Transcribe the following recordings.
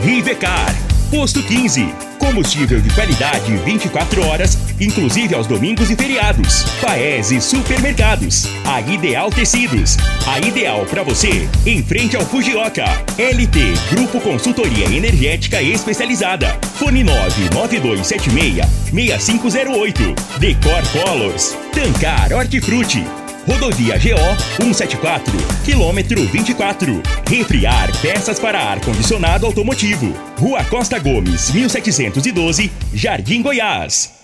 Rivecar. Posto 15. Combustível de qualidade 24 horas, inclusive aos domingos e feriados. Paese Supermercados. A Ideal Tecidos. A ideal para você, em frente ao Fujioka. LT Grupo Consultoria Energética Especializada. Fone 99276 6508. Decor Colors. Tancar Hortifruti. Rodovia GO 174, quilômetro 24. Refriar peças para ar-condicionado automotivo. Rua Costa Gomes, 1712, Jardim Goiás.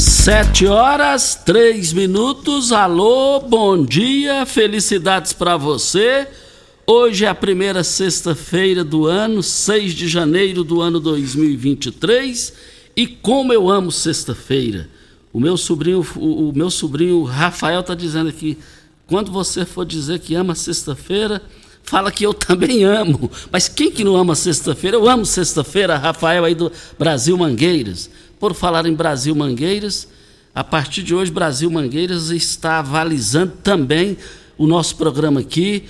Sete horas, três minutos. Alô, bom dia, felicidades para você. Hoje é a primeira sexta-feira do ano, 6 de janeiro do ano 2023. E como eu amo sexta-feira. O meu sobrinho, o, o meu sobrinho Rafael está dizendo aqui, quando você for dizer que ama sexta-feira, fala que eu também amo. Mas quem que não ama sexta-feira? Eu amo sexta-feira, Rafael aí do Brasil Mangueiras. Por falar em Brasil Mangueiras, a partir de hoje, Brasil Mangueiras está avalizando também o nosso programa aqui.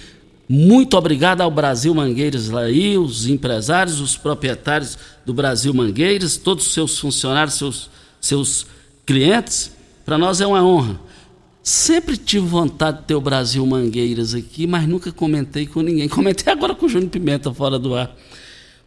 Muito obrigado ao Brasil Mangueiras aí, os empresários, os proprietários do Brasil Mangueiras, todos os seus funcionários, seus, seus clientes. Para nós é uma honra. Sempre tive vontade de ter o Brasil Mangueiras aqui, mas nunca comentei com ninguém. Comentei agora com o Júnior Pimenta fora do ar.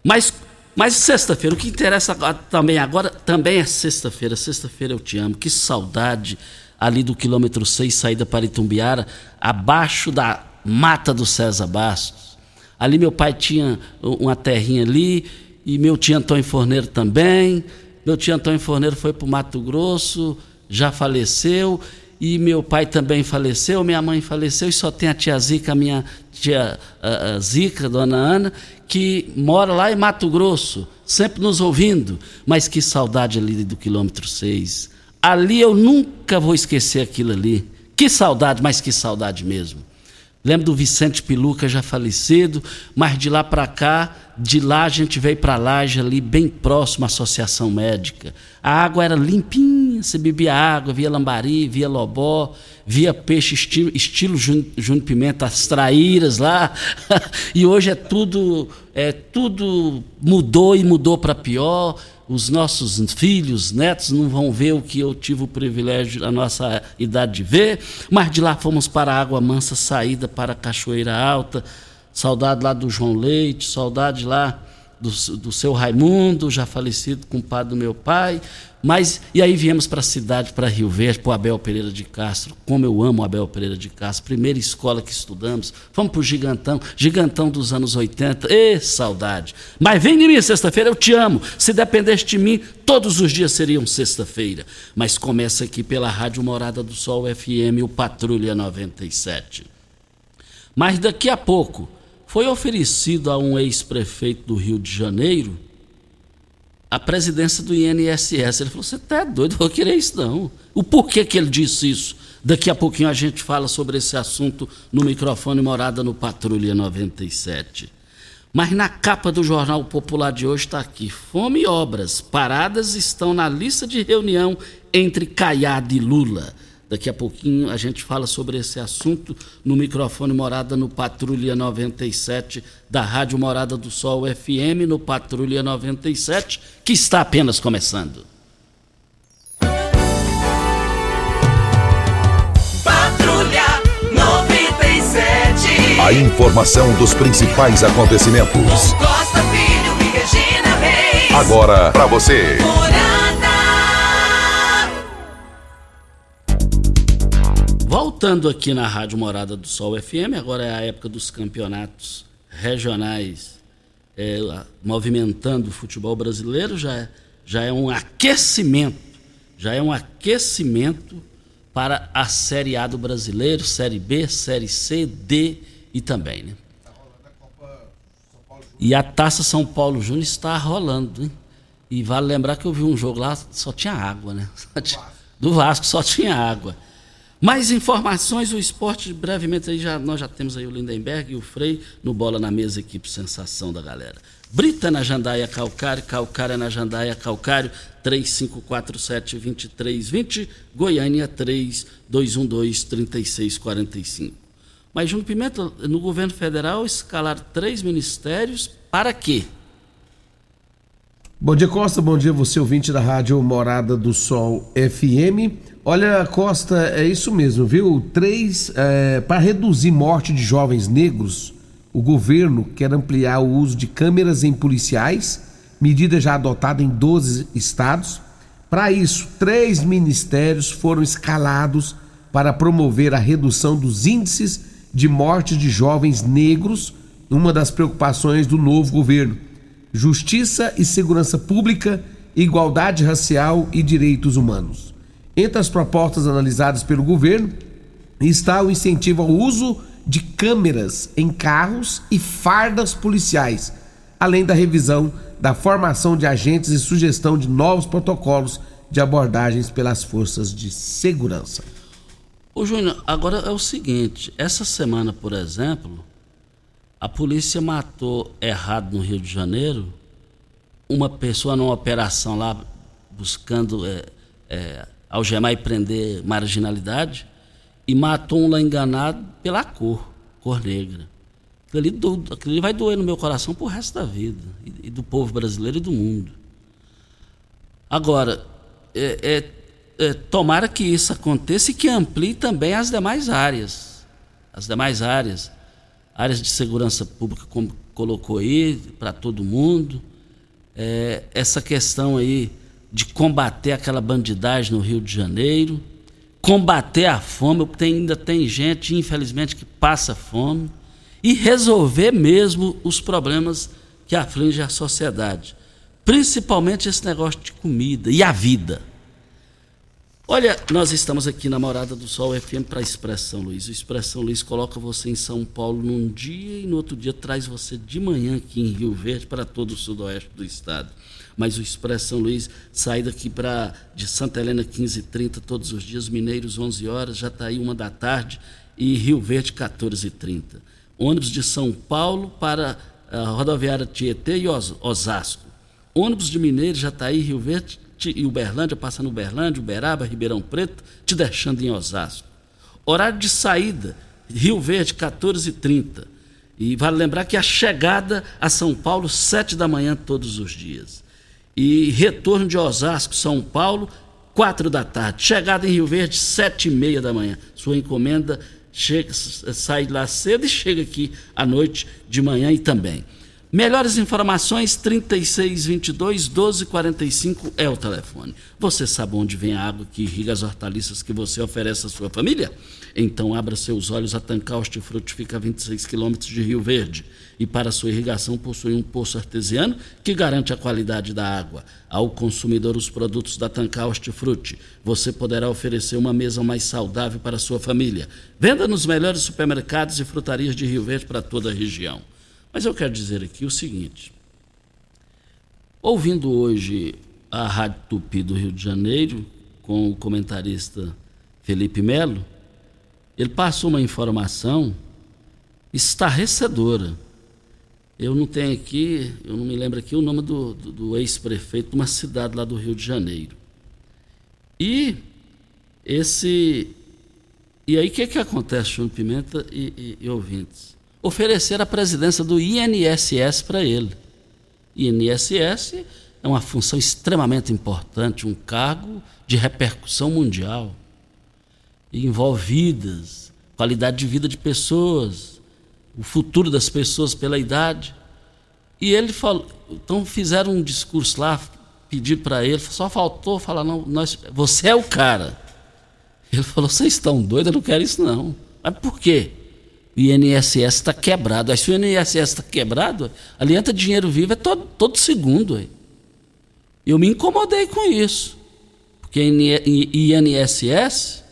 Mas mas sexta-feira, o que interessa também agora, também é sexta-feira. Sexta-feira eu te amo. Que saudade ali do quilômetro 6, saída para Itumbiara, abaixo da mata do César Bastos. Ali meu pai tinha uma terrinha ali, e meu tio Antônio Forneiro também. Meu tio Antônio Forneiro foi para o Mato Grosso, já faleceu, e meu pai também faleceu, minha mãe faleceu, e só tem a tia Zica, a minha tia a, Zica, dona Ana, que mora lá em Mato Grosso, sempre nos ouvindo, mas que saudade ali do quilômetro 6. Ali eu nunca vou esquecer aquilo ali. Que saudade, mas que saudade mesmo. Lembro do Vicente Piluca já falecido, mas de lá para cá, de lá a gente veio para Laje ali bem próximo à Associação Médica. A água era limpinha, você bebia água, via lambari, via lobó, via peixe estilo, estilo Pimenta, as traíras lá. e hoje é tudo, é tudo mudou e mudou para pior os nossos filhos, netos não vão ver o que eu tive o privilégio da nossa idade de ver, mas de lá fomos para a Água Mansa, saída para a Cachoeira Alta, saudade lá do João Leite, saudade lá do, do seu Raimundo, já falecido, compadre do meu pai. Mas, e aí viemos para a cidade, para Rio Verde, para o Abel Pereira de Castro. Como eu amo o Abel Pereira de Castro, primeira escola que estudamos. Fomos para o Gigantão, Gigantão dos anos 80. Ê, saudade. Mas vem de mim sexta-feira, eu te amo. Se dependesse de mim, todos os dias seriam sexta-feira. Mas começa aqui pela Rádio Morada do Sol FM, o Patrulha 97. Mas daqui a pouco, foi oferecido a um ex-prefeito do Rio de Janeiro a presidência do INSS. Ele falou: Você está doido, vou querer isso não. O porquê que ele disse isso? Daqui a pouquinho a gente fala sobre esse assunto no microfone Morada no Patrulha 97. Mas na capa do Jornal Popular de hoje está aqui: Fome e obras paradas estão na lista de reunião entre Caiado e Lula. Daqui a pouquinho a gente fala sobre esse assunto no microfone Morada no Patrulha 97 da Rádio Morada do Sol FM no Patrulha 97, que está apenas começando. Patrulha 97. A informação dos principais acontecimentos. Costa Filho e Regina Reis. Agora para você. Voltando aqui na Rádio Morada do Sol FM, agora é a época dos campeonatos regionais é, movimentando o futebol brasileiro, já, já é um aquecimento, já é um aquecimento para a Série A do brasileiro, Série B, Série C, D e também, né? E a Taça São Paulo Júnior está rolando, hein? E vale lembrar que eu vi um jogo lá, só tinha água, né? Do Vasco só tinha água. Mais informações, o esporte, brevemente aí já, nós já temos aí o Lindenberg e o Frei no Bola na Mesa, equipe sensação da galera. Brita na Jandaia Calcário, Calcária na Jandaia Calcário, 3547-2320, Goiânia 3212-3645. Mas, Júnior Pimenta, no governo federal, escalar três ministérios para quê? Bom dia, Costa. Bom dia, você ouvinte da Rádio Morada do Sol FM. Olha, Costa, é isso mesmo, viu? Três, é, para reduzir morte de jovens negros, o governo quer ampliar o uso de câmeras em policiais, medida já adotada em 12 estados. Para isso, três ministérios foram escalados para promover a redução dos índices de morte de jovens negros, uma das preocupações do novo governo. Justiça e Segurança Pública, Igualdade Racial e Direitos Humanos. Entre as propostas analisadas pelo governo está o incentivo ao uso de câmeras em carros e fardas policiais, além da revisão da formação de agentes e sugestão de novos protocolos de abordagens pelas forças de segurança. Ô Júnior, agora é o seguinte, essa semana, por exemplo, a polícia matou errado no Rio de Janeiro uma pessoa numa operação lá buscando é, é, algemar e prender marginalidade, e matou um lá enganado pela cor, cor negra. Aquilo ali, do, aquilo vai doer no meu coração pro resto da vida, e, e do povo brasileiro e do mundo. Agora, é, é, é, tomara que isso aconteça e que amplie também as demais áreas. As demais áreas. Áreas de segurança pública, como colocou aí, para todo mundo. É, essa questão aí de combater aquela bandidagem no Rio de Janeiro, combater a fome, porque ainda tem gente, infelizmente, que passa fome, e resolver mesmo os problemas que afligem a sociedade, principalmente esse negócio de comida e a vida. Olha, nós estamos aqui na Morada do Sol FM para Expressão Luiz. O Expressão Luiz coloca você em São Paulo num dia e no outro dia traz você de manhã aqui em Rio Verde para todo o sudoeste do estado mas o Expresso São Luís sai daqui para de Santa Helena 15h30 todos os dias, Mineiros 11 horas, já está aí uma da tarde e Rio Verde 14h30. Ônibus de São Paulo para a rodoviária Tietê e Osasco. Ônibus de Mineiros já está aí Rio Verde e Uberlândia, passando Uberlândia, Uberaba, Ribeirão Preto, te deixando em Osasco. Horário de saída, Rio Verde 14h30. E vale lembrar que a chegada a São Paulo, 7 da manhã todos os dias e retorno de Osasco, São Paulo, quatro da tarde. Chegada em Rio Verde, sete e meia da manhã. Sua encomenda chega, sai lá cedo e chega aqui à noite, de manhã e também. Melhores informações, 3622 1245 é o telefone. Você sabe onde vem a água que irriga as hortaliças que você oferece à sua família? Então abra seus olhos, a Tancar Hortifruti fica a 26 quilômetros de Rio Verde e para sua irrigação possui um poço artesiano que garante a qualidade da água. Ao consumidor os produtos da Tancar Hortifruti, você poderá oferecer uma mesa mais saudável para a sua família. Venda nos melhores supermercados e frutarias de Rio Verde para toda a região. Mas eu quero dizer aqui o seguinte: ouvindo hoje a Rádio Tupi do Rio de Janeiro, com o comentarista Felipe Melo, ele passou uma informação estarrecedora. Eu não tenho aqui, eu não me lembro aqui o nome do, do, do ex-prefeito de uma cidade lá do Rio de Janeiro. E esse. E aí o que, que acontece, Júnior Pimenta e, e, e ouvintes? Oferecer a presidência do INSS para ele. INSS é uma função extremamente importante, um cargo de repercussão mundial. E envolve vidas, qualidade de vida de pessoas, o futuro das pessoas pela idade. E ele falou, então fizeram um discurso lá, pediram para ele, só faltou falar, não, nós, você é o cara. Ele falou, vocês estão doidos, eu não quero isso não. Mas por quê? INSS está quebrado. Aí se o INSS está quebrado, ali entra dinheiro vivo é todo, todo segundo. Aí. Eu me incomodei com isso. Porque INSS,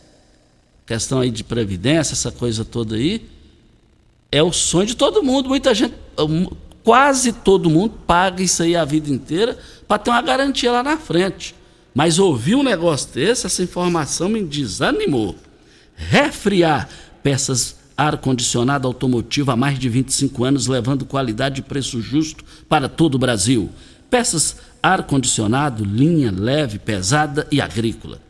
questão aí de previdência, essa coisa toda aí, é o sonho de todo mundo. Muita gente, quase todo mundo paga isso aí a vida inteira para ter uma garantia lá na frente. Mas ouvir um negócio desse, essa informação me desanimou. Refriar peças ar-condicionado automotivo há mais de 25 anos, levando qualidade e preço justo para todo o Brasil. Peças ar-condicionado, linha leve, pesada e agrícola.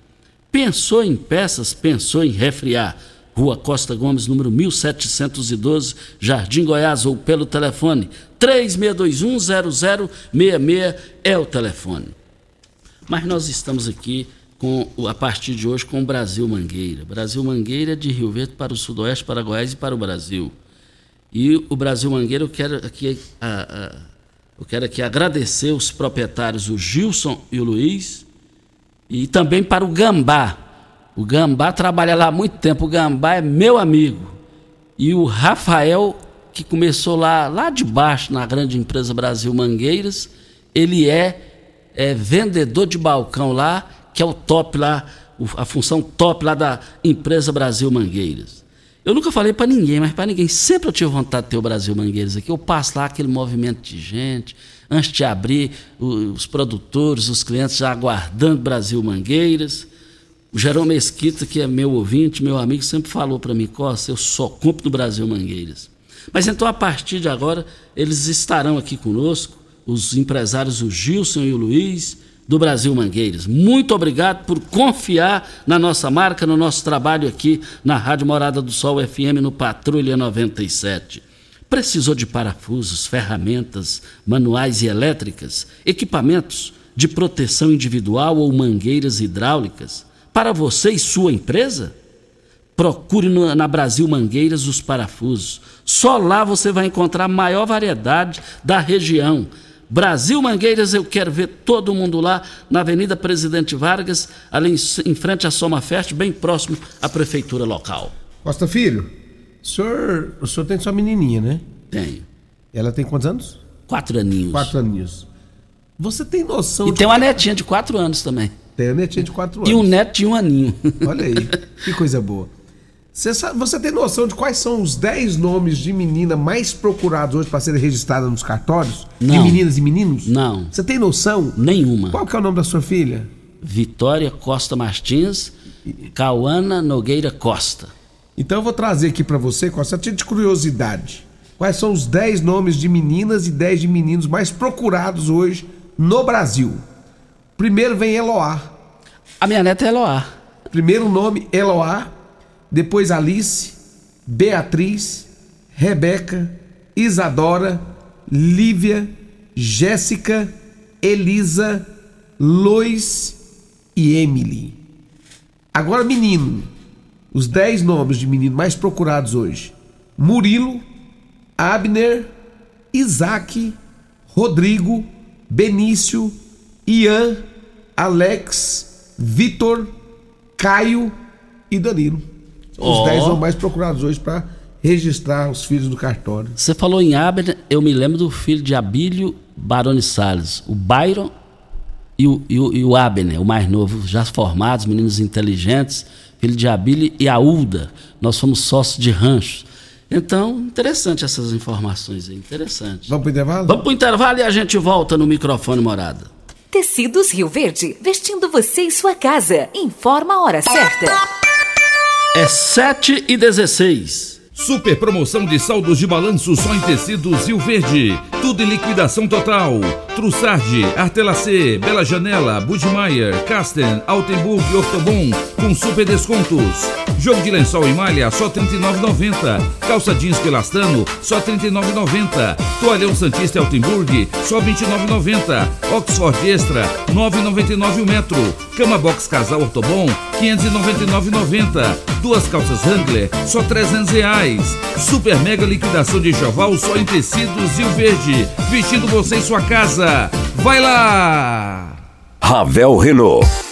Pensou em peças, pensou em refriar. Rua Costa Gomes, número 1712, Jardim Goiás, ou pelo telefone 36210066 é o telefone. Mas nós estamos aqui com, a partir de hoje com o Brasil Mangueira. Brasil Mangueira de Rio Verde para o Sudoeste, para Goiás e para o Brasil. E o Brasil Mangueira, eu quero aqui, a, a, eu quero aqui agradecer os proprietários, o Gilson e o Luiz, e também para o Gambá. O Gambá trabalha lá há muito tempo, o Gambá é meu amigo. E o Rafael, que começou lá, lá de baixo, na grande empresa Brasil Mangueiras, ele é, é vendedor de balcão lá que é o top lá, a função top lá da empresa Brasil Mangueiras. Eu nunca falei para ninguém, mas para ninguém. Sempre eu tive vontade de ter o Brasil Mangueiras aqui. Eu passo lá aquele movimento de gente, antes de abrir, os produtores, os clientes já aguardando Brasil Mangueiras. O Jerome Mesquita, que é meu ouvinte, meu amigo, sempre falou para mim, Costa, eu só compro no Brasil Mangueiras. Mas então, a partir de agora, eles estarão aqui conosco, os empresários, o Gilson e o Luiz, do Brasil Mangueiras. Muito obrigado por confiar na nossa marca, no nosso trabalho aqui na Rádio Morada do Sol FM no Patrulha 97. Precisou de parafusos, ferramentas, manuais e elétricas, equipamentos de proteção individual ou mangueiras hidráulicas para você e sua empresa? Procure na Brasil Mangueiras os parafusos. Só lá você vai encontrar a maior variedade da região Brasil Mangueiras, eu quero ver todo mundo lá na Avenida Presidente Vargas, ali em frente à Soma Fest, bem próximo à prefeitura local. Costa Filho, o senhor, o senhor tem sua menininha, né? Tenho. Ela tem quantos anos? Quatro aninhos. Quatro aninhos. Você tem noção E tem uma netinha de quatro anos também. Tem uma netinha de quatro anos. E um neto de um aninho. Olha aí, que coisa boa. Você, sabe, você tem noção de quais são os 10 nomes de menina mais procurados hoje para serem registradas nos cartórios? Não. De meninas e meninos? Não. Você tem noção? Nenhuma. Qual que é o nome da sua filha? Vitória Costa Martins, Cauana Nogueira Costa. Então eu vou trazer aqui para você, Costa, a de curiosidade. Quais são os 10 nomes de meninas e 10 de meninos mais procurados hoje no Brasil? Primeiro vem Eloá. A minha neta é Eloá. Primeiro nome, Eloá depois Alice, Beatriz, Rebeca, Isadora, Lívia, Jéssica, Elisa, Lois e Emily. Agora, menino. Os dez nomes de menino mais procurados hoje: Murilo, Abner, Isaac, Rodrigo, Benício, Ian, Alex, Vitor, Caio e Danilo. Os oh. 10 são mais procurados hoje para registrar os filhos do cartório. Você falou em Abner, eu me lembro do filho de Abílio Baroni Salles, o Byron e o, e o, e o Abner, o mais novo, já formados, meninos inteligentes, filho de Abílio e Aúda. Nós fomos sócios de ranchos. Então, interessante essas informações aí, interessante. Vamos para o intervalo? Vamos para o intervalo e a gente volta no microfone morada. Tecidos Rio Verde, vestindo você e sua casa. Informa a hora certa. É 7 e 16. Super promoção de saldos de balanço só em tecidos Rio Verde. Tudo em liquidação total. Trussardi, Artelacê, Bela Janela, Budmeier, Casten, Altenburg e Ortobon com super descontos. Jogo de lençol e malha só R$ 39,90. Calça jeans pelastano só R$ 39,90. Toalhão Santista Altenburg só R$ 29,90. Oxford Extra R$ 9,99 o metro. Cama Box Casal Ortobon R$ 599,90. Duas calças Wrangler, só 300 reais. Super mega liquidação de enxoval só em tecidos e o verde. Vestindo você em sua casa. Vai lá! Ravel Renault.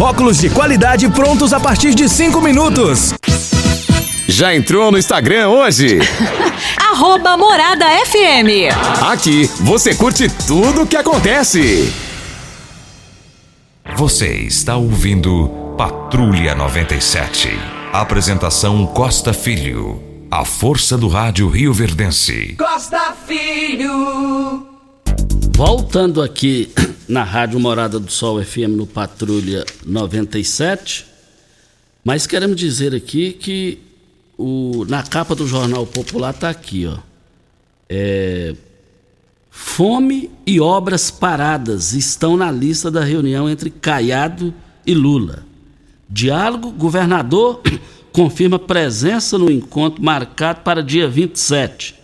Óculos de qualidade prontos a partir de 5 minutos. Já entrou no Instagram hoje? Arroba Morada FM. Aqui você curte tudo o que acontece. Você está ouvindo Patrulha 97. Apresentação Costa Filho. A força do rádio Rio Verdense. Costa Filho. Voltando aqui na Rádio Morada do Sol FM no Patrulha 97. Mas queremos dizer aqui que o, na capa do Jornal Popular está aqui, ó. É, fome e obras paradas estão na lista da reunião entre Caiado e Lula. Diálogo, governador confirma presença no encontro marcado para dia 27.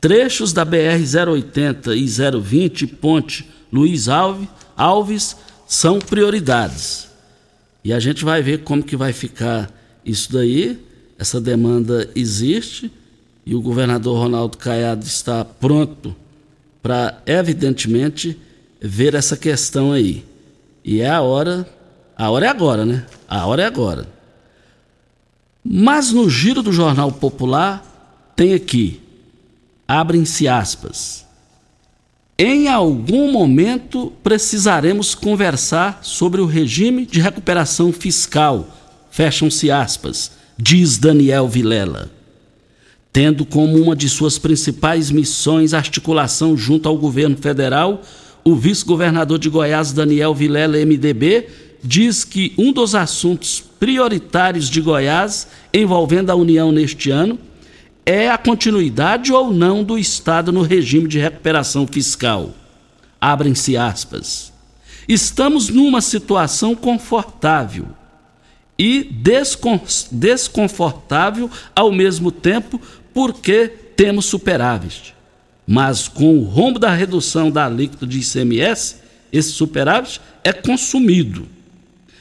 Trechos da BR-080 e 020, ponte Luiz Alves, são prioridades. E a gente vai ver como que vai ficar isso daí. Essa demanda existe e o governador Ronaldo Caiado está pronto para, evidentemente, ver essa questão aí. E é a hora, a hora é agora, né? A hora é agora. Mas no giro do Jornal Popular tem aqui, abrem-se aspas. Em algum momento precisaremos conversar sobre o regime de recuperação fiscal, fecham-se aspas, diz Daniel Vilela. Tendo como uma de suas principais missões a articulação junto ao governo federal, o vice-governador de Goiás, Daniel Vilela, MDB, diz que um dos assuntos prioritários de Goiás envolvendo a União neste ano é a continuidade ou não do Estado no regime de recuperação fiscal. Abrem-se aspas. Estamos numa situação confortável e desconfortável ao mesmo tempo porque temos superávit. Mas com o rombo da redução da alíquota de ICMS, esse superávit é consumido.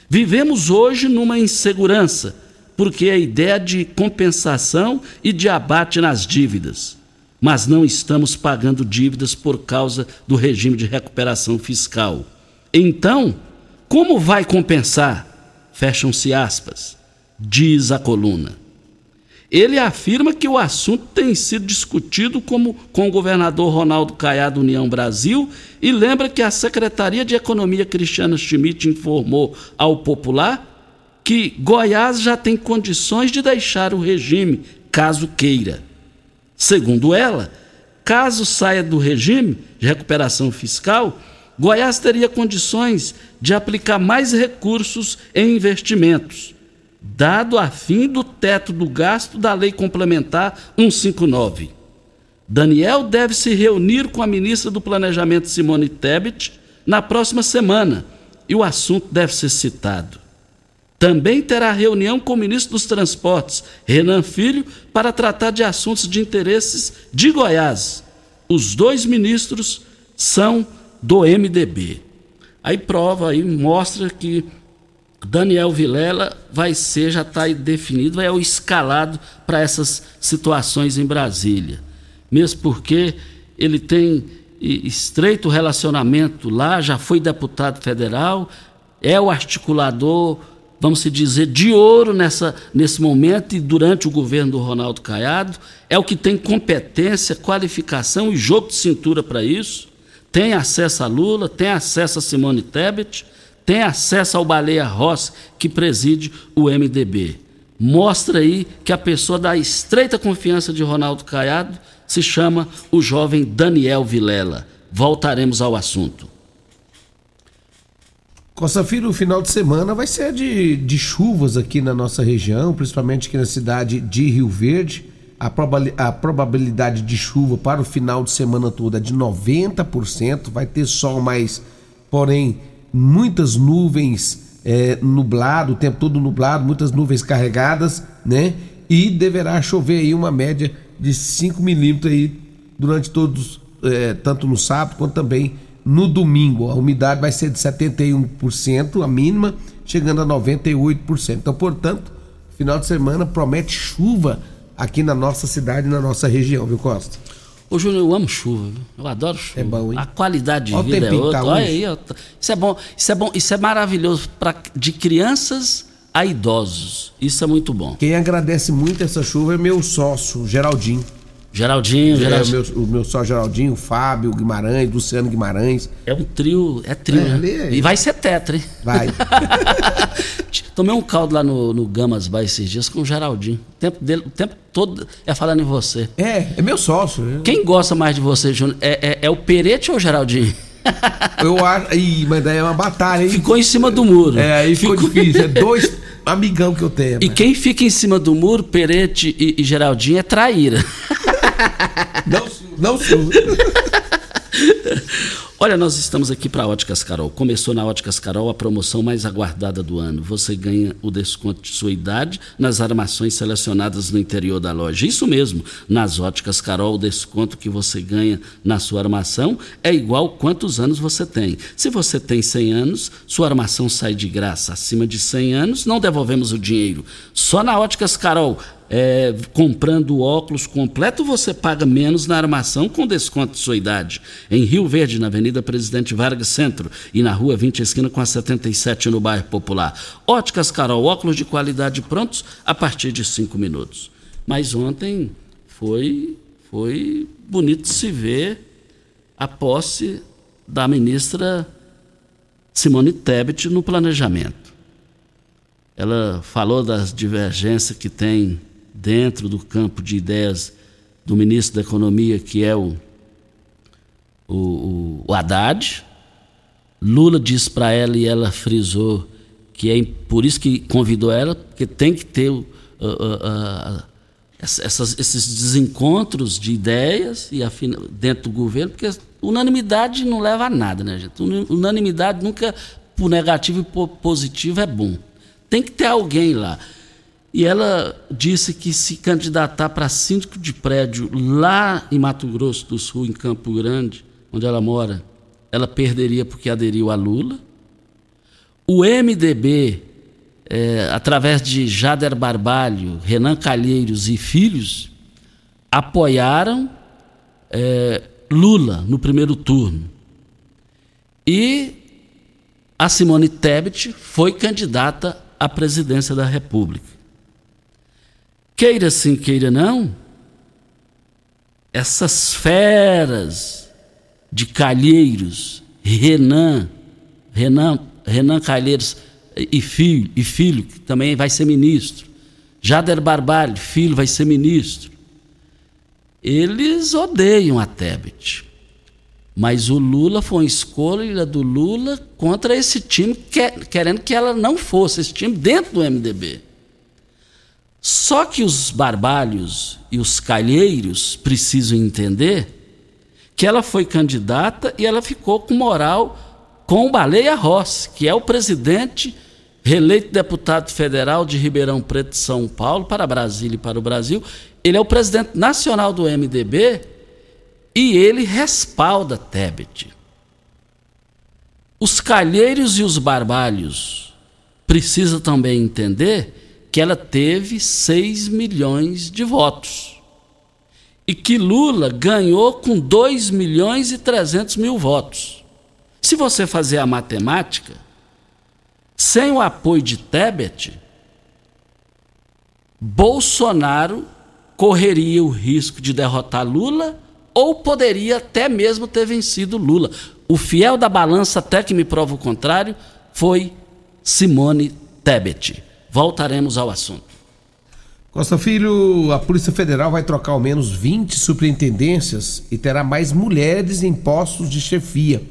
Vivemos hoje numa insegurança porque a ideia de compensação e de abate nas dívidas. Mas não estamos pagando dívidas por causa do regime de recuperação fiscal. Então, como vai compensar? Fecham-se aspas, diz a coluna. Ele afirma que o assunto tem sido discutido como, com o governador Ronaldo Caiado União Brasil e lembra que a Secretaria de Economia Cristiana Schmidt informou ao Popular que Goiás já tem condições de deixar o regime, caso queira. Segundo ela, caso saia do regime de recuperação fiscal, Goiás teria condições de aplicar mais recursos em investimentos, dado a fim do teto do gasto da Lei Complementar 159. Daniel deve se reunir com a ministra do Planejamento, Simone Tebet, na próxima semana e o assunto deve ser citado. Também terá reunião com o ministro dos Transportes, Renan Filho, para tratar de assuntos de interesses de Goiás. Os dois ministros são do MDB. Aí prova, aí mostra que Daniel Vilela vai ser, já está definido, é o escalado para essas situações em Brasília. Mesmo porque ele tem estreito relacionamento lá, já foi deputado federal, é o articulador vamos se dizer, de ouro nessa, nesse momento e durante o governo do Ronaldo Caiado. É o que tem competência, qualificação e jogo de cintura para isso. Tem acesso a Lula, tem acesso a Simone Tebet, tem acesso ao Baleia Rossi, que preside o MDB. Mostra aí que a pessoa da estreita confiança de Ronaldo Caiado se chama o jovem Daniel Vilela. Voltaremos ao assunto. Costa Filho, o final de semana vai ser de, de chuvas aqui na nossa região, principalmente aqui na cidade de Rio Verde. A, a probabilidade de chuva para o final de semana todo é de 90%. Vai ter sol, mas, porém, muitas nuvens é, nublado, o tempo todo nublado, muitas nuvens carregadas, né? E deverá chover aí uma média de 5 milímetros aí durante todos, é, tanto no sábado quanto também no domingo. A umidade vai ser de 71%, a mínima, chegando a 98%. Então, portanto, final de semana promete chuva aqui na nossa cidade, na nossa região, viu, Costa? Ô, Júnior, eu amo chuva, eu adoro chuva. É bom, hein? A qualidade de Olha vida é outra. Tá Olha aí, isso é bom, isso é bom, isso é maravilhoso para de crianças a idosos. Isso é muito bom. Quem agradece muito essa chuva é meu sócio, Geraldinho. Geraldinho, é, Geraldinho. O meu, o meu só Geraldinho, o Fábio Guimarães, Luciano Guimarães. É um trio, é trio, é, né? É. E vai ser tetra, hein? Vai. Tomei um caldo lá no, no Gamas Bar esses dias com o Geraldinho. O tempo, dele, o tempo todo é falando em você. É, é meu sócio. Quem gosta mais de você, Júnior? É, é, é o Perete ou o Geraldinho? Eu acho. Ih, mas daí é uma batalha, hein? Ficou em cima do muro. É, aí ficou, ficou difícil. É dois amigão que eu tenho. E mas... quem fica em cima do muro, Perete e, e Geraldinho, é traíra. Não, não sou. Olha, nós estamos aqui para Óticas Carol. Começou na Óticas Carol a promoção mais aguardada do ano. Você ganha o desconto de sua idade nas armações selecionadas no interior da loja. Isso mesmo, nas Óticas Carol, o desconto que você ganha na sua armação é igual quantos anos você tem. Se você tem 100 anos, sua armação sai de graça. Acima de 100 anos, não devolvemos o dinheiro. Só na Óticas Carol é, comprando óculos completo, você paga menos na armação com desconto de sua idade. Em Rio Verde, na Avenida Presidente Vargas Centro e na Rua 20 Esquina com a 77 no bairro Popular. Óticas Carol, óculos de qualidade prontos a partir de 5 minutos. Mas ontem foi, foi bonito se ver a posse da ministra Simone Tebet no planejamento. Ela falou das divergências que tem dentro do campo de ideias do ministro da Economia, que é o, o, o Haddad. Lula disse para ela e ela frisou que é por isso que convidou ela, porque tem que ter uh, uh, uh, essas, esses desencontros de ideias e dentro do governo, porque unanimidade não leva a nada, né, gente? Unanimidade nunca, por negativo e por positivo, é bom. Tem que ter alguém lá. E ela disse que se candidatar para síndico de prédio lá em Mato Grosso do Sul, em Campo Grande, onde ela mora, ela perderia porque aderiu a Lula. O MDB, é, através de Jader Barbalho, Renan Calheiros e filhos, apoiaram é, Lula no primeiro turno. E a Simone Tebet foi candidata à presidência da República. Queira sim, queira não, essas feras de Calheiros, Renan, Renan, Renan Calheiros e filho, e filho, que também vai ser ministro, Jader Barbalho, filho, vai ser ministro. Eles odeiam a Tebet. Mas o Lula foi uma escolha do Lula contra esse time, querendo que ela não fosse, esse time dentro do MDB. Só que os barbalhos e os calheiros precisam entender que ela foi candidata e ela ficou com moral com o Baleia Rossi, que é o presidente reeleito deputado federal de Ribeirão Preto, São Paulo, para Brasília e para o Brasil. Ele é o presidente nacional do MDB e ele respalda Tebet. Os calheiros e os barbalhos precisam também entender que ela teve 6 milhões de votos. E que Lula ganhou com 2 milhões e 300 mil votos. Se você fazer a matemática, sem o apoio de Tebet, Bolsonaro correria o risco de derrotar Lula ou poderia até mesmo ter vencido Lula. O fiel da balança, até que me prova o contrário, foi Simone Tebet. Voltaremos ao assunto. Costa Filho, a Polícia Federal vai trocar ao menos 20 superintendências e terá mais mulheres em postos de chefia.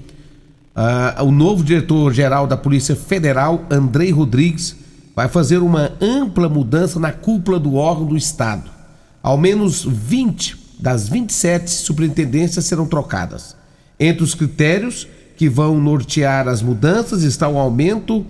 Uh, o novo diretor-geral da Polícia Federal, Andrei Rodrigues, vai fazer uma ampla mudança na cúpula do órgão do Estado. Ao menos 20 das 27 superintendências serão trocadas. Entre os critérios que vão nortear as mudanças está o aumento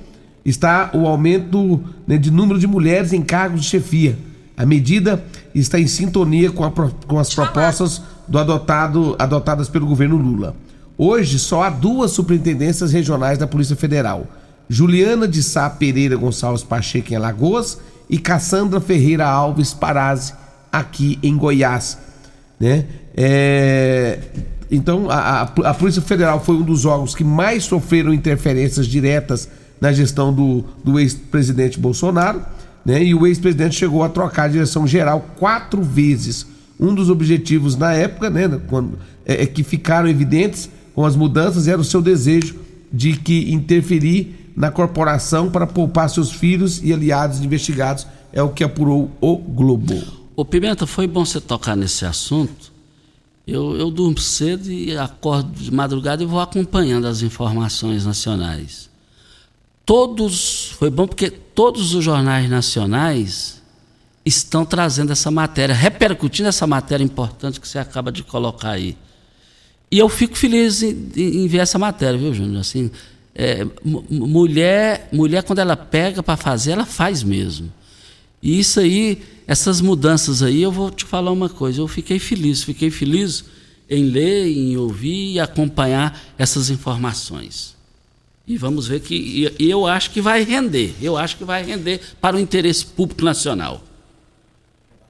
está o aumento né, de número de mulheres em cargos de chefia. A medida está em sintonia com, a, com as propostas do adotado, adotadas pelo governo Lula. Hoje só há duas superintendências regionais da Polícia Federal: Juliana de Sá Pereira Gonçalves Pacheco em Alagoas e Cassandra Ferreira Alves Parazzi aqui em Goiás né? É, então, a, a, Polícia Federal foi um dos órgãos que mais sofreram interferências diretas na gestão do, do ex-presidente Bolsonaro, né? E o ex-presidente chegou a trocar a direção geral quatro vezes. Um dos objetivos na época, né, quando, é, é que ficaram evidentes com as mudanças, era o seu desejo de que interferir na corporação para poupar seus filhos e aliados investigados, é o que apurou o Globo. Ô Pimenta, foi bom você tocar nesse assunto. Eu, eu durmo cedo e acordo de madrugada e vou acompanhando as informações nacionais. Todos, foi bom porque todos os jornais nacionais estão trazendo essa matéria, repercutindo essa matéria importante que você acaba de colocar aí. E eu fico feliz em, em ver essa matéria, viu, Júnior? Assim, é, mulher, mulher, quando ela pega para fazer, ela faz mesmo. E isso aí, essas mudanças aí, eu vou te falar uma coisa, eu fiquei feliz, fiquei feliz em ler, em ouvir e acompanhar essas informações. E vamos ver que e eu acho que vai render, eu acho que vai render para o interesse público nacional.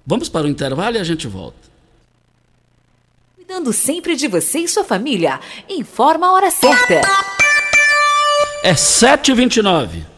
Vamos para o intervalo e a gente volta. Cuidando sempre de você e sua família. Informa a hora certa. É 7h29.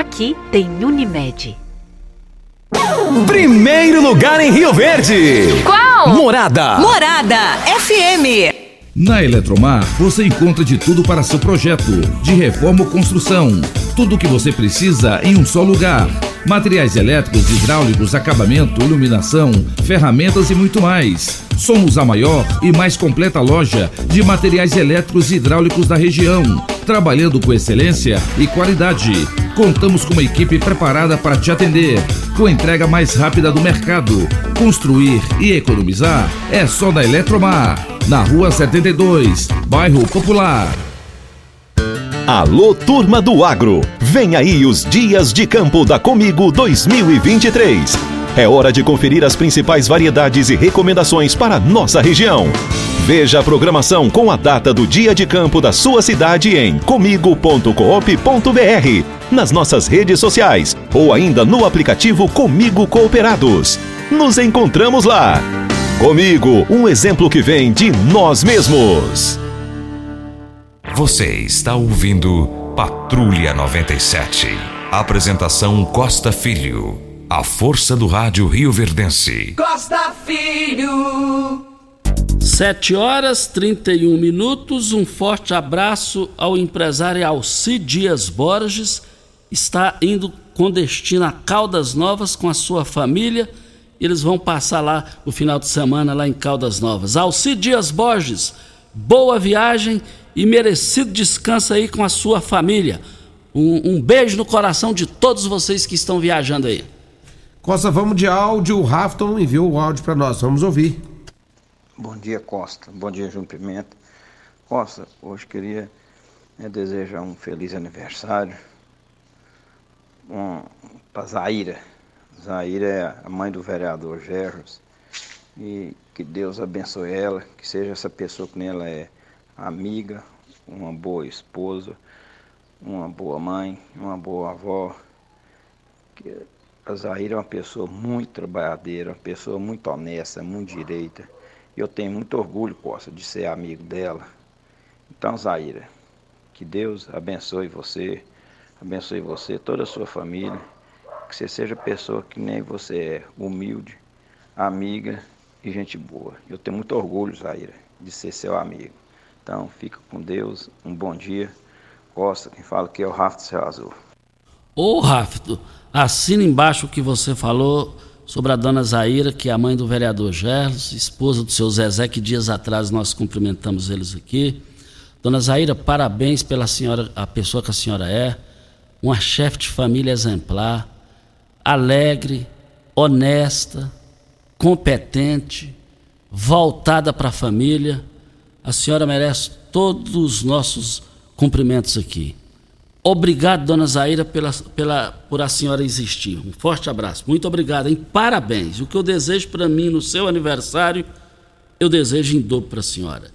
Aqui tem Unimed. Primeiro lugar em Rio Verde. Qual? Morada. Morada FM. Na Eletromar, você encontra de tudo para seu projeto, de reforma ou construção. Tudo o que você precisa em um só lugar. Materiais elétricos, hidráulicos, acabamento, iluminação, ferramentas e muito mais. Somos a maior e mais completa loja de materiais elétricos e hidráulicos da região, trabalhando com excelência e qualidade. Contamos com uma equipe preparada para te atender, com entrega mais rápida do mercado. Construir e economizar é só da Eletromar, na Rua 72, Bairro Popular. Alô, turma do agro! Vem aí os Dias de Campo da Comigo 2023. É hora de conferir as principais variedades e recomendações para nossa região. Veja a programação com a data do dia de campo da sua cidade em comigo.coop.br, nas nossas redes sociais ou ainda no aplicativo Comigo Cooperados. Nos encontramos lá. Comigo, um exemplo que vem de nós mesmos. Você está ouvindo Patrulha 97. Apresentação Costa Filho. A força do rádio Rio Verdense. Costa Filho. 7 horas 31 minutos. Um forte abraço ao empresário Alci Dias Borges. Está indo com destino a Caldas Novas com a sua família eles vão passar lá o final de semana lá em Caldas Novas. Alci Dias Borges, boa viagem e merecido descanso aí com a sua família. Um, um beijo no coração de todos vocês que estão viajando aí. Costa, vamos de áudio. O Rafton enviou o áudio para nós. Vamos ouvir. Bom dia, Costa. Bom dia, João Pimenta. Costa, hoje queria né, desejar um feliz aniversário um, para Zaira Zaira é a mãe do vereador Gerros. E que Deus abençoe ela, que seja essa pessoa que ela é amiga, uma boa esposa, uma boa mãe, uma boa avó. Que a Zaira é uma pessoa muito trabalhadeira, uma pessoa muito honesta, muito direita. Eu tenho muito orgulho, Costa, de ser amigo dela. Então, Zaira, que Deus abençoe você, abençoe você, toda a sua família que você seja pessoa que nem você é, humilde, amiga e gente boa. Eu tenho muito orgulho, Zaira, de ser seu amigo. Então, fica com Deus, um bom dia. Costa, quem fala aqui é o Rafto Céu Azul. Ô, Rafto, assina embaixo o que você falou sobre a dona Zaira, que é a mãe do vereador Gerlos, esposa do seu Zezé, que dias atrás nós cumprimentamos eles aqui. Dona Zaira, parabéns pela senhora, a pessoa que a senhora é, uma chefe de família exemplar, alegre, honesta, competente, voltada para a família. A senhora merece todos os nossos cumprimentos aqui. Obrigado, dona Zaira, pela, pela, por a senhora existir. Um forte abraço. Muito obrigado, hein? Parabéns. O que eu desejo para mim no seu aniversário, eu desejo em dobro para a senhora.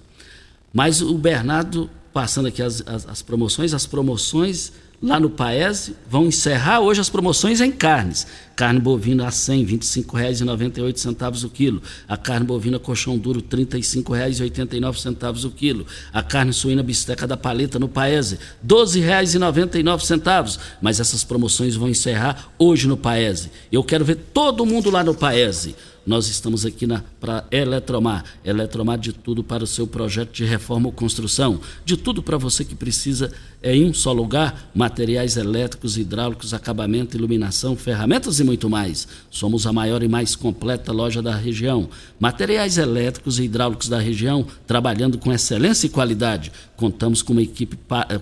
Mas o Bernardo, passando aqui as, as, as promoções, as promoções lá no Paese vão encerrar hoje as promoções em carnes. Carne bovina a 100, R$ 25,98 o quilo. A carne bovina colchão duro, R$ 35,89 o quilo. A carne suína bisteca da paleta no Paese, R$ 12,99. Mas essas promoções vão encerrar hoje no Paese. Eu quero ver todo mundo lá no Paese. Nós estamos aqui para Eletromar. Eletromar de tudo para o seu projeto de reforma ou construção. De tudo para você que precisa é em um só lugar: materiais elétricos, hidráulicos, acabamento, iluminação, ferramentas e muito mais. Somos a maior e mais completa loja da região. Materiais elétricos e hidráulicos da região, trabalhando com excelência e qualidade. Contamos com uma equipe,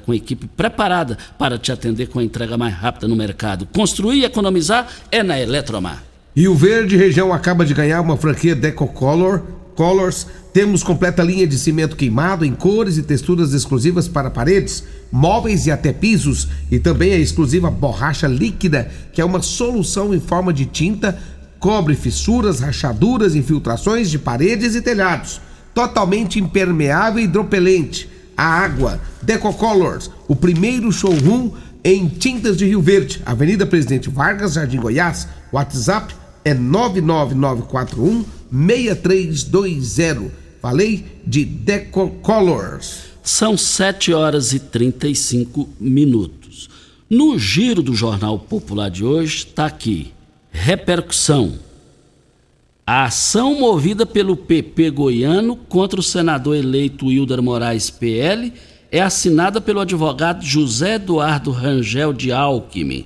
com uma equipe preparada para te atender com a entrega mais rápida no mercado. Construir e economizar é na Eletromar. Rio Verde Região acaba de ganhar uma franquia Decocolor Colors. Temos completa linha de cimento queimado em cores e texturas exclusivas para paredes, móveis e até pisos. E também a exclusiva borracha líquida, que é uma solução em forma de tinta, cobre fissuras, rachaduras, infiltrações de paredes e telhados. Totalmente impermeável e hidropelente. A água. Decocolors, o primeiro showroom em tintas de Rio Verde. Avenida Presidente Vargas, Jardim Goiás. WhatsApp é 99941 6320. Falei de Decocolors. São 7 horas e 35 minutos. No giro do Jornal Popular de hoje está aqui: repercussão. A ação movida pelo PP goiano contra o senador eleito Hilder Moraes PL é assinada pelo advogado José Eduardo Rangel de Alckmin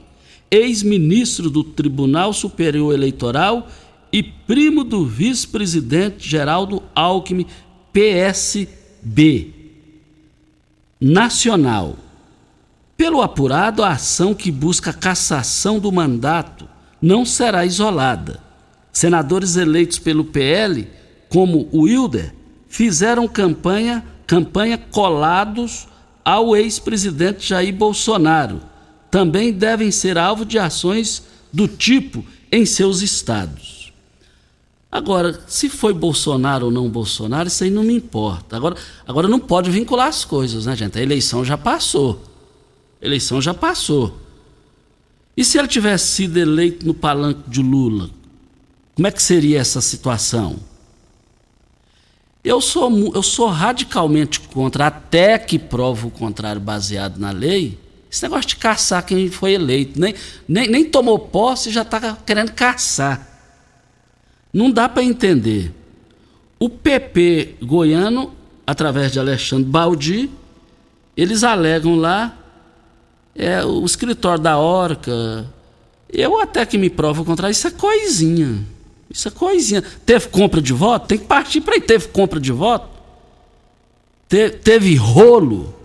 ex-ministro do Tribunal Superior Eleitoral e primo do vice-presidente Geraldo Alckmin, PSB. Nacional. Pelo apurado, a ação que busca a cassação do mandato não será isolada. Senadores eleitos pelo PL, como o Hilder, fizeram campanha, campanha colados ao ex-presidente Jair Bolsonaro também devem ser alvo de ações do tipo em seus estados. Agora, se foi Bolsonaro ou não Bolsonaro, isso aí não me importa. Agora, agora não pode vincular as coisas, né, gente? A eleição já passou. A eleição já passou. E se ele tivesse sido eleito no palanque de Lula? Como é que seria essa situação? Eu sou, eu sou radicalmente contra, até que prova o contrário baseado na lei, esse negócio de caçar quem foi eleito. Nem, nem, nem tomou posse e já está querendo caçar. Não dá para entender. O PP goiano, através de Alexandre Baldi, eles alegam lá é, o escritório da Orca. Eu até que me provo o contrário, isso é coisinha. Isso é coisinha. Teve compra de voto? Tem que partir para aí. Teve compra de voto? Te, teve rolo?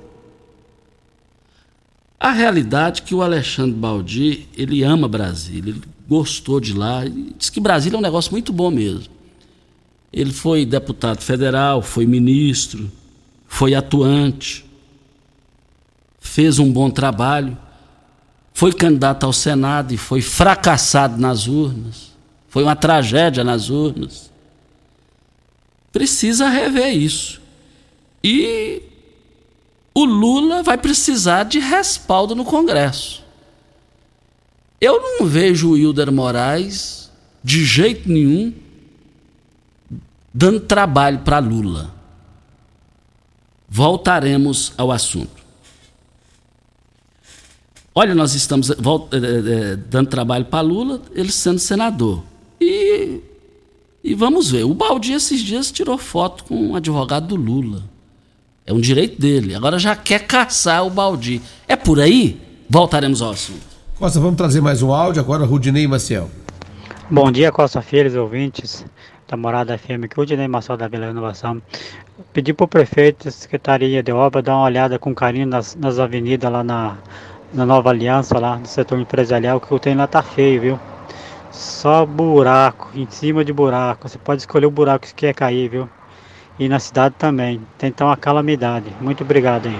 A realidade é que o Alexandre Baldi, ele ama Brasília, ele gostou de lá, diz que Brasília é um negócio muito bom mesmo. Ele foi deputado federal, foi ministro, foi atuante, fez um bom trabalho, foi candidato ao Senado e foi fracassado nas urnas. Foi uma tragédia nas urnas. Precisa rever isso. E o Lula vai precisar de respaldo no Congresso. Eu não vejo o Hilder Moraes, de jeito nenhum, dando trabalho para Lula. Voltaremos ao assunto. Olha, nós estamos é, é, dando trabalho para Lula, ele sendo senador. E, e vamos ver. O Baldi esses dias tirou foto com um advogado do Lula. É um direito dele. Agora já quer caçar o Baldi. É por aí? Voltaremos ao assunto. Costa, vamos trazer mais um áudio agora, Rudinei Maciel. Bom dia, Costa Filhos, ouvintes da Morada FM, que o Rudinei Maciel da Vila Inovação. Pedi para o prefeito e Secretaria de Obra dar uma olhada com carinho nas, nas avenidas lá na, na Nova Aliança, lá no setor empresarial, que o tem lá tá feio, viu? Só buraco, em cima de buraco. Você pode escolher o buraco que quer cair, viu? E na cidade também. Tem então uma calamidade. Muito obrigado aí.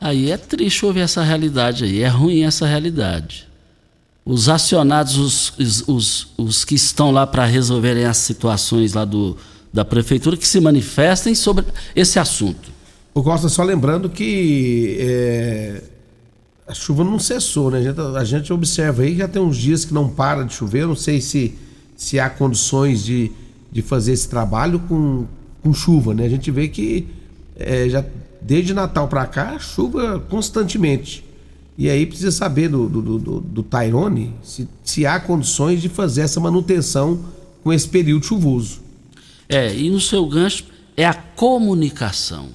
Aí é triste ouvir essa realidade aí, é ruim essa realidade. Os acionados, os, os, os que estão lá para resolverem as situações lá do, da prefeitura, que se manifestem sobre esse assunto. O Costa, só lembrando que é, a chuva não cessou, né? A gente, a gente observa aí que já tem uns dias que não para de chover, eu não sei se, se há condições de de fazer esse trabalho com, com chuva, né? A gente vê que é, já desde Natal para cá, chuva constantemente. E aí precisa saber do, do, do, do Tyrone se, se há condições de fazer essa manutenção com esse período chuvoso. É, e no seu gancho é a comunicação.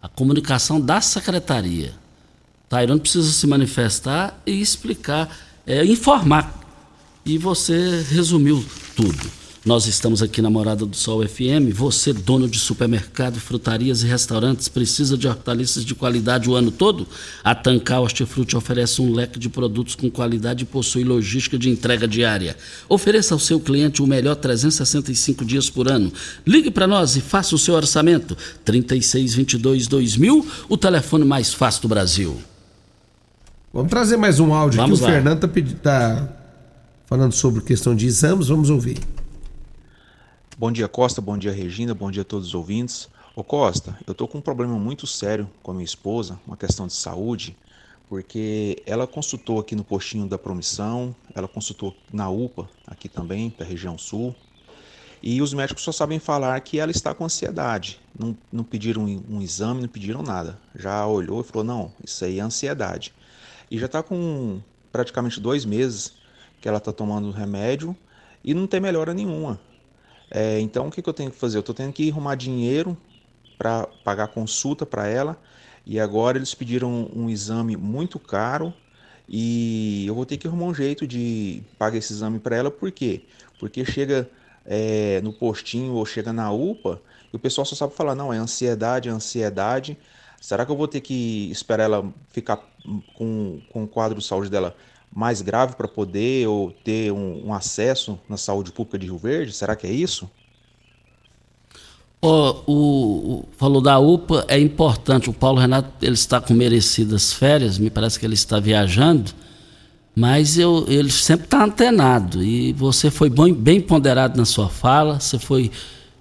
A comunicação da secretaria. Tyrone precisa se manifestar e explicar, é, informar. E você resumiu tudo. Nós estamos aqui na Morada do Sol FM. Você, dono de supermercado, frutarias e restaurantes, precisa de hortaliças de qualidade o ano todo? A Tancar Hortifruti oferece um leque de produtos com qualidade e possui logística de entrega diária. Ofereça ao seu cliente o melhor 365 dias por ano. Ligue para nós e faça o seu orçamento. 3622-2000, o telefone mais fácil do Brasil. Vamos trazer mais um áudio Vamos aqui. Lá. O Fernando está tá falando sobre questão de exames. Vamos ouvir. Bom dia, Costa. Bom dia, Regina. Bom dia a todos os ouvintes. Ô Costa, eu tô com um problema muito sério com a minha esposa, uma questão de saúde, porque ela consultou aqui no postinho da promissão, ela consultou na UPA, aqui também, da região sul, e os médicos só sabem falar que ela está com ansiedade. Não, não pediram um exame, não pediram nada. Já olhou e falou: não, isso aí é ansiedade. E já está com praticamente dois meses que ela está tomando remédio e não tem melhora nenhuma. É, então, o que, que eu tenho que fazer? Eu estou tendo que arrumar dinheiro para pagar consulta para ela. E agora eles pediram um exame muito caro e eu vou ter que arrumar um jeito de pagar esse exame para ela. Por quê? Porque chega é, no postinho ou chega na UPA e o pessoal só sabe falar: não, é ansiedade, é ansiedade. Será que eu vou ter que esperar ela ficar com, com o quadro de saúde dela mais grave para poder ou ter um, um, acesso na saúde pública de Rio Verde? Será que é isso? Oh, o, o, falou da UPA, é importante. O Paulo Renato ele está com merecidas férias, me parece que ele está viajando, mas eu, ele sempre está antenado e você foi bem, bem ponderado na sua fala, você foi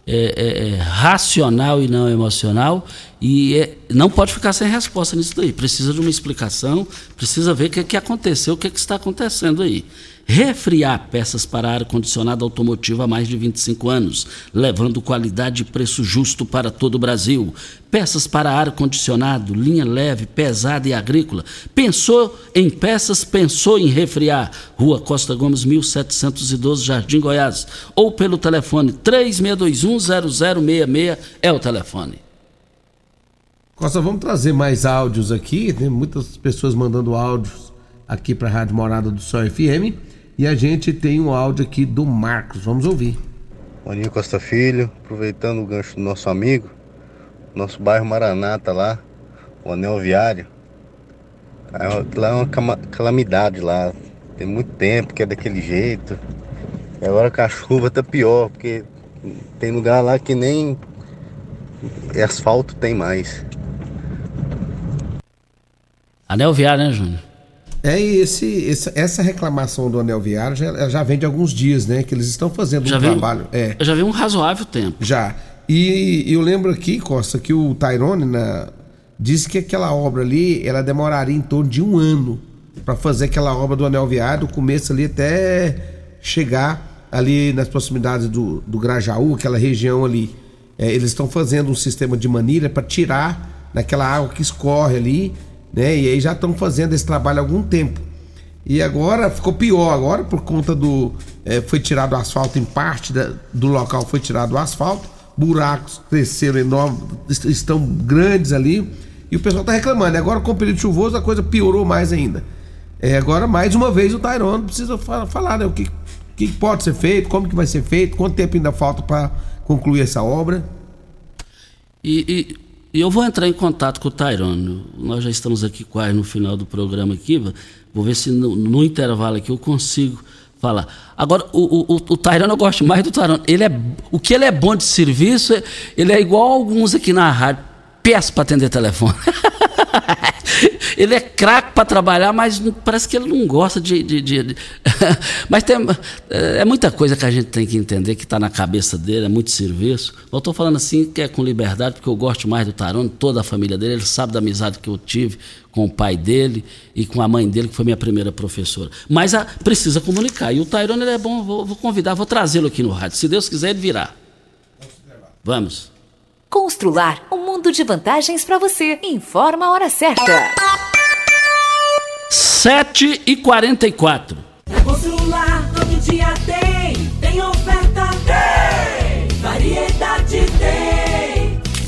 é, é, é, racional e não emocional e é, não pode ficar sem resposta nisso daí. Precisa de uma explicação, precisa ver o que, que aconteceu, o que, que está acontecendo aí refriar peças para ar-condicionado automotivo há mais de 25 anos, levando qualidade e preço justo para todo o Brasil. Peças para ar-condicionado, linha leve, pesada e agrícola. Pensou em peças, pensou em refriar. Rua Costa Gomes, 1712, Jardim Goiás. Ou pelo telefone 36210066 é o telefone. Costa, vamos trazer mais áudios aqui. Tem muitas pessoas mandando áudios aqui para a Rádio Morada do Sol FM. E a gente tem um áudio aqui do Marcos, vamos ouvir. Maninho Costa Filho, aproveitando o gancho do nosso amigo, nosso bairro Maranata lá, o anel viário. Lá é uma calamidade lá. Tem muito tempo que é daquele jeito. E agora com a chuva tá pior, porque tem lugar lá que nem asfalto tem mais. Anel viário, né, Júnior? É, esse, esse, essa reclamação do anel viário já, já vem de alguns dias, né? Que eles estão fazendo já um trabalho. é. Já vem um razoável tempo. Já. E eu lembro aqui, Costa, que o Tyrone na, disse que aquela obra ali, ela demoraria em torno de um ano para fazer aquela obra do anel viário, do começo ali até chegar ali nas proximidades do, do Grajaú, aquela região ali. É, eles estão fazendo um sistema de maneira para tirar daquela água que escorre ali né? E aí já estão fazendo esse trabalho há algum tempo. E agora ficou pior, agora por conta do. É, foi tirado o asfalto em parte da, do local, foi tirado o asfalto, buracos cresceram enormes, estão grandes ali, e o pessoal está reclamando. Agora com o período chuvoso a coisa piorou mais ainda. É, agora, mais uma vez, o Tyrone precisa falar né, o que, que pode ser feito, como que vai ser feito, quanto tempo ainda falta para concluir essa obra. E, e e eu vou entrar em contato com o Tyrone. Nós já estamos aqui quase no final do programa aqui. Vou ver se no, no intervalo aqui eu consigo falar. Agora, o, o, o Tyrone eu gosto mais do Tyrone. Ele é, o que ele é bom de serviço, ele é igual alguns aqui na rádio. Peço para atender telefone. ele é craque para trabalhar, mas parece que ele não gosta de. de, de, de... mas tem, é muita coisa que a gente tem que entender que está na cabeça dele, é muito serviço. Eu estou falando assim que é com liberdade, porque eu gosto mais do Tarone, toda a família dele, ele sabe da amizade que eu tive com o pai dele e com a mãe dele, que foi minha primeira professora. Mas a, precisa comunicar. E o Tyrone ele é bom, vou, vou convidar, vou trazê-lo aqui no rádio. Se Deus quiser, ele virá. Vamos. Constrular um mundo de vantagens para você. Informa a hora certa. 7 e 44 Constrular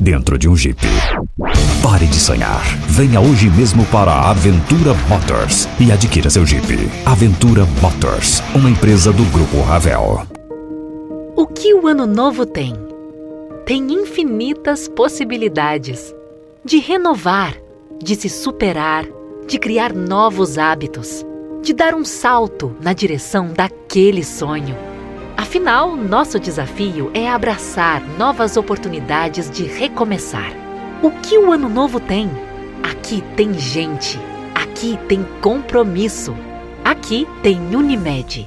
dentro de um Jeep. Pare de sonhar. Venha hoje mesmo para a Aventura Motors e adquira seu Jeep. Aventura Motors, uma empresa do Grupo Ravel. O que o ano novo tem? Tem infinitas possibilidades de renovar, de se superar, de criar novos hábitos, de dar um salto na direção daquele sonho. Afinal, nosso desafio é abraçar novas oportunidades de recomeçar. O que o ano novo tem? Aqui tem gente, aqui tem compromisso. Aqui tem Unimed.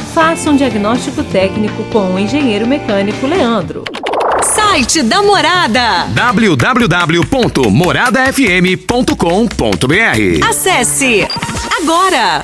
Faça um diagnóstico técnico com o engenheiro mecânico Leandro. Site da Morada. www.moradafm.com.br Acesse agora.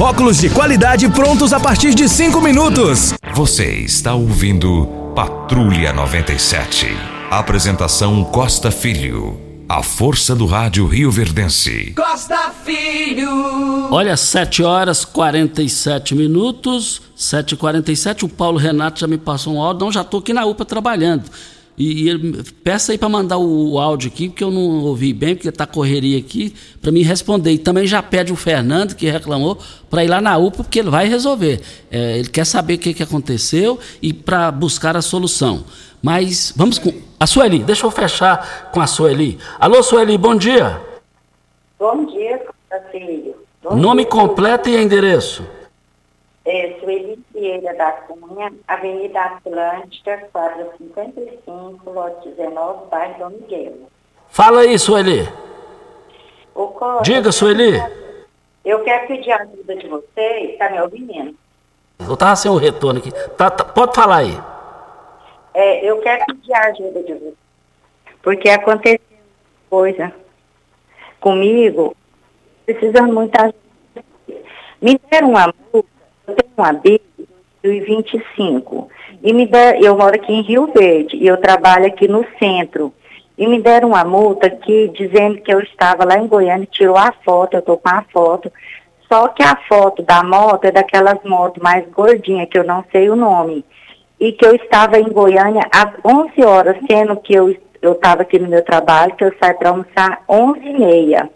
óculos de qualidade prontos a partir de 5 minutos. Você está ouvindo Patrulha 97. Apresentação Costa Filho. A força do rádio Rio Verdense. Costa Filho. Olha, 7 horas 47 minutos, 7h47. O Paulo Renato já me passou um áudio. Não, já estou aqui na UPA trabalhando. E, e ele, peça aí para mandar o, o, áudio aqui, porque eu não ouvi bem, porque está correria aqui, para me responder. E também já pede o Fernando, que reclamou, para ir lá na UPA, porque ele vai resolver. É, ele quer saber o que, que aconteceu e para buscar a solução. Mas vamos com. A Sueli, deixa eu fechar com a Sueli. Alô, Sueli, bom dia. Bom dia, filho. Bom Nome dia. completo e endereço. É, Sueli Vieira da Cunha, Avenida Atlântica, quadra 55, lote 19, bairro Dom Miguel. Fala aí, Sueli. Diga, Sueli. Eu quero pedir a ajuda de vocês, tá me ouvindo? Eu tava sem o retorno aqui. Tá, tá, pode falar aí. É, eu quero pedir a ajuda de vocês. Porque aconteceu coisa comigo, precisando muito ajuda. Me deram uma multa, eu tenho uma B de 2025. E me der, eu moro aqui em Rio Verde e eu trabalho aqui no centro. E me deram uma multa aqui dizendo que eu estava lá em Goiânia, tirou a foto, eu estou com a foto. Só que a foto da moto é daquelas motos mais gordinhas, que eu não sei o nome. E que eu estava em Goiânia às 11 horas, sendo que eu eu estava aqui no meu trabalho, que eu saio para almoçar 11 e meia.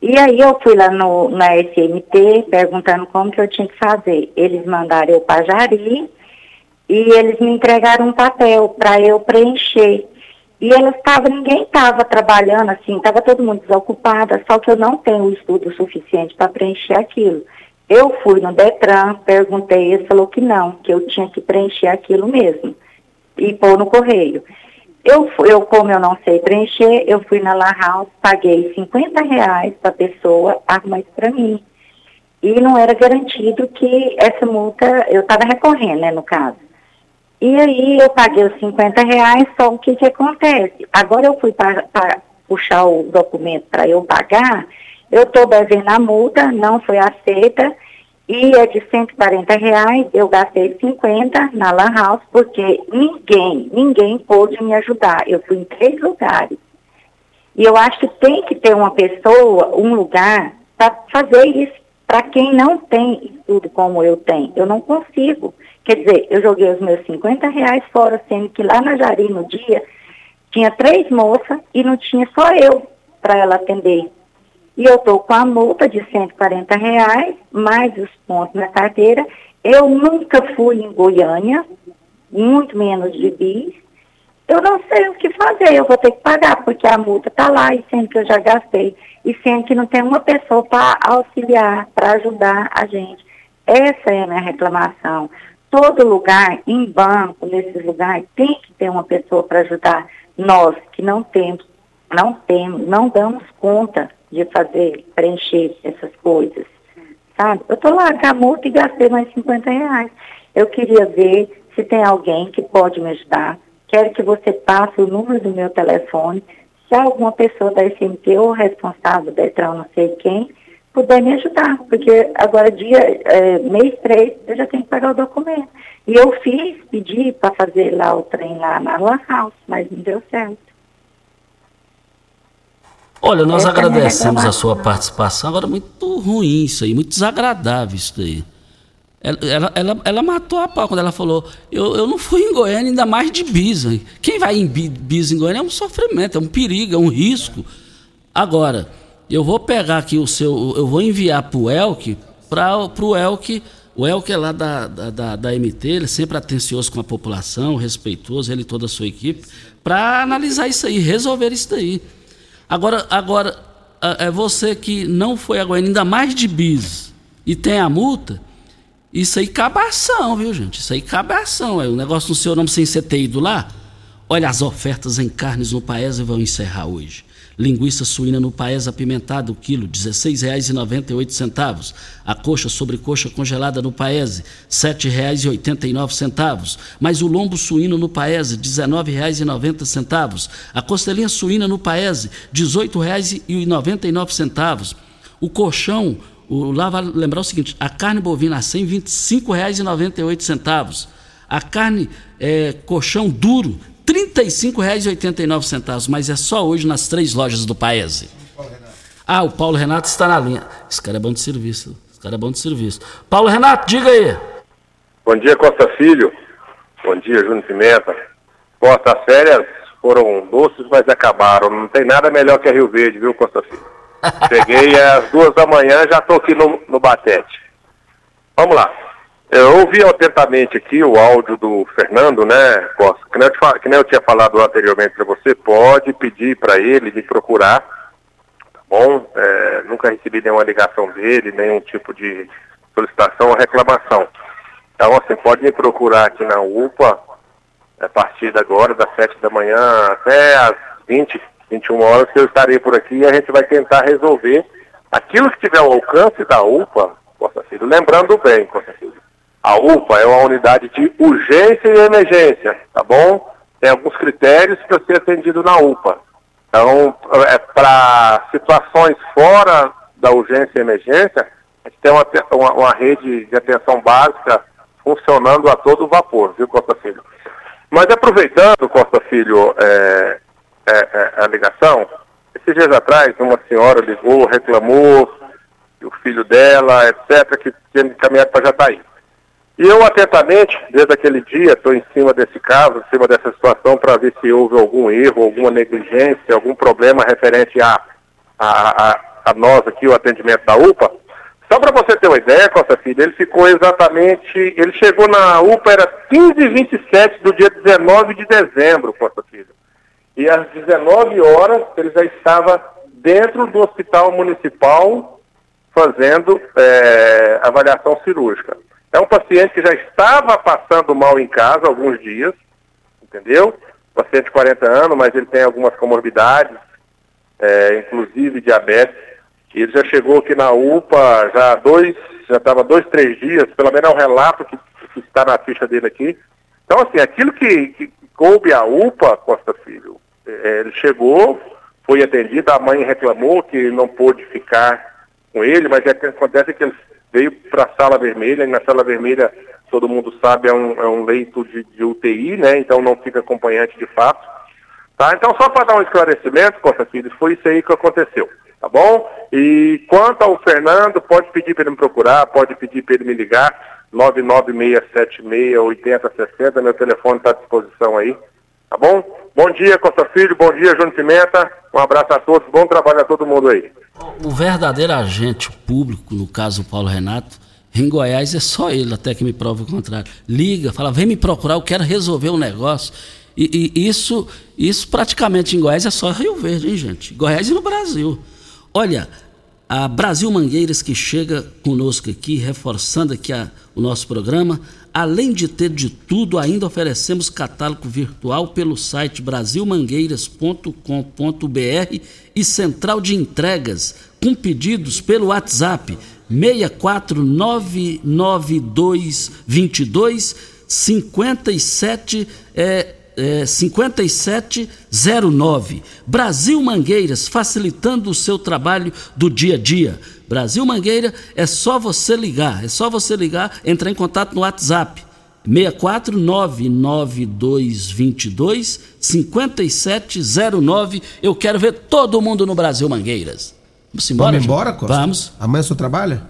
E aí eu fui lá no, na SMT perguntando como que eu tinha que fazer. Eles mandaram eu para Jari e eles me entregaram um papel para eu preencher. E eles estavam, ninguém estava trabalhando assim, estava todo mundo desocupada, só que eu não tenho estudo suficiente para preencher aquilo. Eu fui no Detran, perguntei, ele falou que não, que eu tinha que preencher aquilo mesmo e pôr no correio. Eu, eu, como eu não sei preencher, eu fui na La House, paguei 50 reais para a pessoa arrumar isso para mim. E não era garantido que essa multa, eu estava recorrendo, né, no caso. E aí eu paguei os 50 reais, só o que que acontece? Agora eu fui para puxar o documento para eu pagar, eu estou devendo a multa, não foi aceita, e é de 140 reais, eu gastei 50 na Lan House, porque ninguém, ninguém pôde me ajudar. Eu fui em três lugares. E eu acho que tem que ter uma pessoa, um lugar, para fazer isso. Para quem não tem estudo como eu tenho, eu não consigo. Quer dizer, eu joguei os meus 50 reais fora, sendo que lá na Jari, no dia, tinha três moças e não tinha só eu para ela atender. E eu estou com a multa de 140 reais, mais os pontos na carteira. Eu nunca fui em Goiânia, muito menos de bis. Eu não sei o que fazer, eu vou ter que pagar, porque a multa está lá e sendo que eu já gastei. E sendo que não tem uma pessoa para auxiliar, para ajudar a gente. Essa é a minha reclamação. Todo lugar, em banco, nesses lugares, tem que ter uma pessoa para ajudar nós que não temos, não temos, não damos conta de fazer, preencher essas coisas, sabe? Eu estou lá com a multa e gastei mais 50 reais. Eu queria ver se tem alguém que pode me ajudar. Quero que você passe o número do meu telefone. Se alguma pessoa da SMT ou responsável da Etran, não sei quem, puder me ajudar, porque agora dia, é, mês 3, eu já tenho que pagar o documento. E eu fiz, pedi para fazer lá o trem lá na Lan House, mas não deu certo. Olha, nós é agradecemos a sua participação. Agora, muito ruim isso aí, muito desagradável isso daí. Ela, ela, ela, ela, matou a pau quando ela falou: eu, eu não fui em Goiânia, ainda mais de bis. Quem vai em bis em Goiânia é um sofrimento, é um perigo, é um risco. Agora, eu vou pegar aqui o seu. Eu vou enviar para o Elk, para o Elk. O Elk é lá da, da, da, da, MT, ele é sempre atencioso com a população, respeitoso, ele e toda a sua equipe, para analisar isso aí, resolver isso daí. Agora, agora é você que não foi a Goiânia, ainda mais de bis, e tem a multa isso aí cabe ação, viu, gente? Isso aí cabe ação. É o negócio do seu nome sem você ter ido lá. Olha, as ofertas em carnes no Paese vão encerrar hoje. Linguiça suína no Paese apimentada, o quilo, R$ 16,98. A coxa sobre coxa congelada no Paese, R$ 7,89. Mas o lombo suíno no Paese, R$ 19,90. A costelinha suína no Paese, R$ 18,99. O colchão o, lá vale lembrar o seguinte: a carne bovina a 100, R$ 25,98. A carne é, colchão duro, R$ 35,89. Mas é só hoje nas três lojas do Paese. Ah, o Paulo Renato está na linha. Esse cara é bom de serviço. Esse cara é bom de serviço. Paulo Renato, diga aí. Bom dia, Costa Filho. Bom dia, Júnior Pimenta. Costa, as férias foram doces, mas acabaram. Não tem nada melhor que a Rio Verde, viu, Costa Filho? Cheguei às duas da manhã, já estou aqui no, no Batete. Vamos lá. Eu ouvi atentamente aqui o áudio do Fernando, né? Que nem eu, que nem eu tinha falado anteriormente para você, pode pedir para ele me procurar, tá bom? É, nunca recebi nenhuma ligação dele, nenhum tipo de solicitação ou reclamação. Então, assim, pode me procurar aqui na UPA, a partir de agora, das sete da manhã até às 20 21 horas que eu estarei por aqui e a gente vai tentar resolver aquilo que tiver ao alcance da UPA, Costa Filho. Lembrando bem, Costa Filho, a UPA é uma unidade de urgência e emergência, tá bom? Tem alguns critérios para ser atendido na UPA. Então, é, para situações fora da urgência e emergência, a gente tem uma, uma, uma rede de atenção básica funcionando a todo vapor, viu, Costa Filho? Mas aproveitando, Costa Filho, é, é, é, a ligação, esses dias atrás uma senhora ligou, reclamou, o filho dela, etc., que tinha encaminhado para Jataí. E eu atentamente, desde aquele dia, estou em cima desse caso, em cima dessa situação, para ver se houve algum erro, alguma negligência, algum problema referente a, a, a, a nós aqui, o atendimento da UPA. Só para você ter uma ideia, Costa Filho, ele ficou exatamente. Ele chegou na UPA, era 15 h 27 do dia 19 de dezembro, Costa Filho e às 19 horas ele já estava dentro do hospital municipal fazendo é, avaliação cirúrgica. É um paciente que já estava passando mal em casa alguns dias, entendeu? Paciente de 40 anos, mas ele tem algumas comorbidades, é, inclusive diabetes. Ele já chegou aqui na UPA já dois, já estava dois, três dias, pelo menos é o relato que, que, está na ficha dele aqui. Então, assim, aquilo que, que coube a UPA, Costa Filho, é, ele chegou, foi atendido, a mãe reclamou que não pôde ficar com ele, mas é que acontece que ele veio para a sala vermelha, e na sala vermelha, todo mundo sabe, é um, é um leito de, de, UTI, né? Então não fica acompanhante de fato. Tá? Então, só para dar um esclarecimento, Costa Filho, foi isso aí que aconteceu. Tá bom? E quanto ao Fernando, pode pedir para ele me procurar, pode pedir para ele me ligar, 996768060, meu telefone está à disposição aí. Tá bom? Bom dia, Costa Filho. Bom dia, Júnior Pimenta. Um abraço a todos. Bom trabalho a todo mundo aí. O verdadeiro agente público, no caso o Paulo Renato, em Goiás é só ele, até que me prova o contrário. Liga, fala, vem me procurar, eu quero resolver um negócio. E, e, isso, isso praticamente em Goiás é só Rio Verde, hein, gente? Goiás e no Brasil. Olha, a Brasil Mangueiras que chega conosco aqui, reforçando aqui a, o nosso programa, Além de ter de tudo, ainda oferecemos catálogo virtual pelo site brasilmangueiras.com.br e central de entregas com pedidos pelo WhatsApp 6499222 57 é, é, 5709. Brasil Mangueiras, facilitando o seu trabalho do dia a dia. Brasil Mangueira é só você ligar, é só você ligar, entrar em contato no WhatsApp. 6499222 5709. Eu quero ver todo mundo no Brasil Mangueiras. Vamos embora? Vamos embora, Costa? Vamos. Amanhã você trabalha?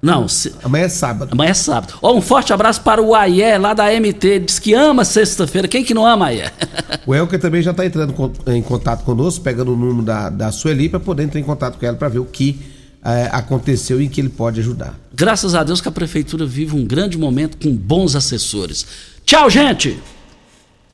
Não. Se... Amanhã é sábado. Amanhã é sábado. Ó, um forte abraço para o Aie, lá da MT. Diz que ama sexta-feira. Quem que não ama, Aie? o Elker também já está entrando em contato conosco, pegando o número da, da Sueli para poder entrar em contato com ela para ver o que é, aconteceu e que ele pode ajudar. Graças a Deus que a prefeitura vive um grande momento com bons assessores. Tchau, gente!